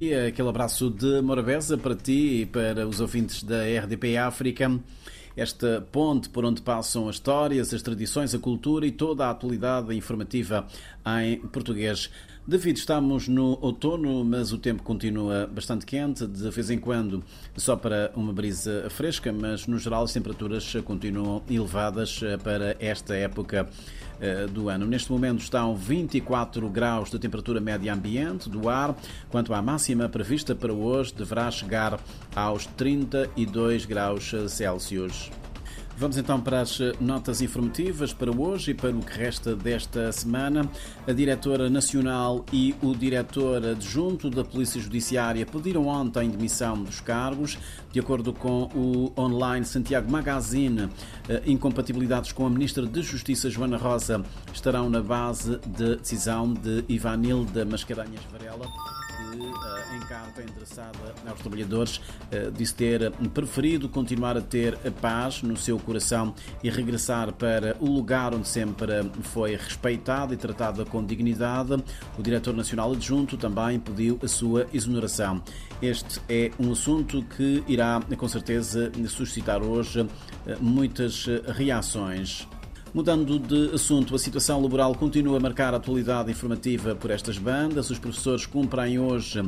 E aquele abraço de Morabeza para ti e para os ouvintes da RDP África. Esta ponte por onde passam as histórias, as tradições, a cultura e toda a atualidade informativa em português. David, estamos no outono, mas o tempo continua bastante quente, de vez em quando só para uma brisa fresca, mas no geral as temperaturas continuam elevadas para esta época eh, do ano. Neste momento estão 24 graus de temperatura média ambiente do ar, quanto à máxima prevista para hoje deverá chegar aos 32 graus Celsius. Vamos então para as notas informativas para hoje e para o que resta desta semana. A diretora nacional e o diretor adjunto da Polícia Judiciária pediram ontem demissão dos cargos. De acordo com o online Santiago Magazine, eh, incompatibilidades com a Ministra de Justiça Joana Rosa estarão na base de decisão de Ivanilda Mascarenhas Varela que, em carta endereçada aos trabalhadores, uh, disse ter preferido continuar a ter a paz no seu coração e regressar para o lugar onde sempre foi respeitada e tratada com dignidade. O diretor nacional adjunto também pediu a sua exoneração. Este é um assunto que irá, com certeza, suscitar hoje muitas reações. Mudando de assunto, a situação laboral continua a marcar a atualidade informativa por estas bandas. Os professores cumprem hoje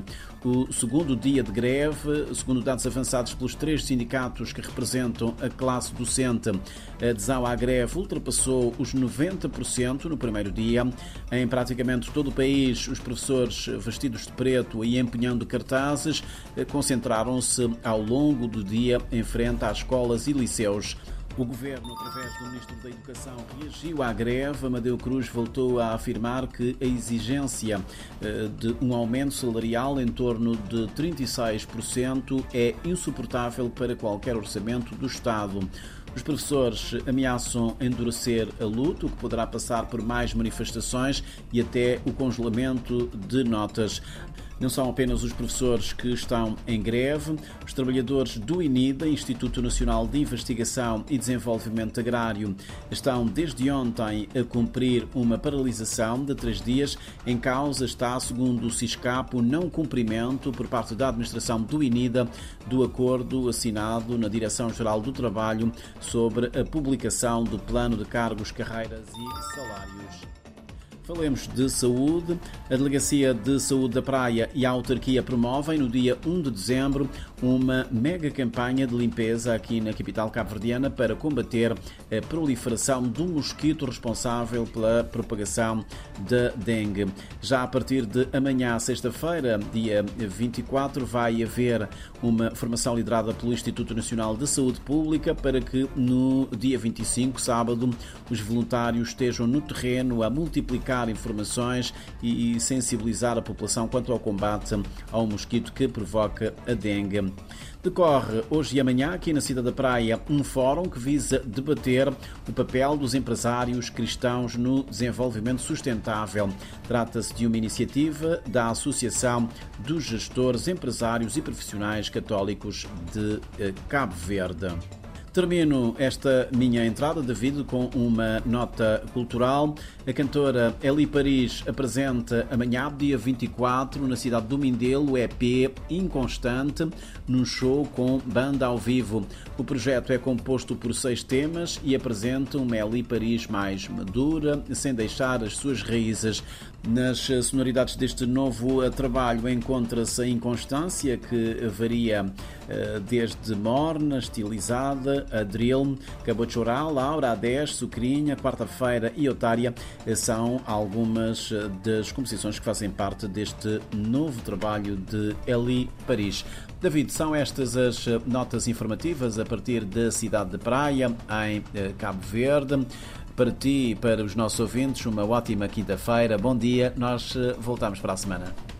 o segundo dia de greve, segundo dados avançados pelos três sindicatos que representam a classe docente. A adesão à greve ultrapassou os 90% no primeiro dia. Em praticamente todo o país, os professores vestidos de preto e empenhando cartazes concentraram-se ao longo do dia em frente às escolas e liceus. O governo, através do Ministro da Educação, reagiu à greve. Amadeu Cruz voltou a afirmar que a exigência eh, de um aumento salarial em torno de 36% é insuportável para qualquer orçamento do Estado. Os professores ameaçam endurecer a luta, o que poderá passar por mais manifestações e até o congelamento de notas. Não são apenas os professores que estão em greve, os trabalhadores do INIDA, Instituto Nacional de Investigação e Desenvolvimento Agrário, estão desde ontem a cumprir uma paralisação de três dias. Em causa está, segundo o CISCAP, o não cumprimento por parte da administração do INIDA do acordo assinado na Direção-Geral do Trabalho sobre a publicação do Plano de Cargos, Carreiras e Salários. Falemos de saúde. A Delegacia de Saúde da Praia e a autarquia promovem no dia 1 de dezembro uma mega campanha de limpeza aqui na capital cabo-verdiana para combater a proliferação do mosquito responsável pela propagação da dengue. Já a partir de amanhã, sexta-feira, dia 24, vai haver uma formação liderada pelo Instituto Nacional de Saúde Pública para que no dia 25, sábado, os voluntários estejam no terreno a multiplicar informações e sensibilizar a população quanto ao combate ao mosquito que provoca a dengue. Decorre hoje e amanhã, aqui na Cidade da Praia, um fórum que visa debater o papel dos empresários cristãos no desenvolvimento sustentável. Trata-se de uma iniciativa da Associação dos Gestores, Empresários e Profissionais Católicos de eh, Cabo Verde. Termino esta minha entrada, David, com uma nota cultural. A cantora Eli Paris apresenta amanhã, dia 24, na cidade do Mindelo, o EP Inconstante, num show com banda ao vivo. O projeto é composto por seis temas e apresenta uma Eli Paris mais madura, sem deixar as suas raízes. Nas sonoridades deste novo trabalho encontra-se a inconstância, que varia eh, desde morna, estilizada, a Drill, Cabochoral, Laura, A10, Sucrinha, Quarta-feira e Otária são algumas das composições que fazem parte deste novo trabalho de Eli Paris. David, são estas as notas informativas a partir da cidade de Praia, em eh, Cabo Verde. Para ti e para os nossos ouvintes, uma ótima quinta-feira. Bom dia. Nós eh, voltamos para a semana.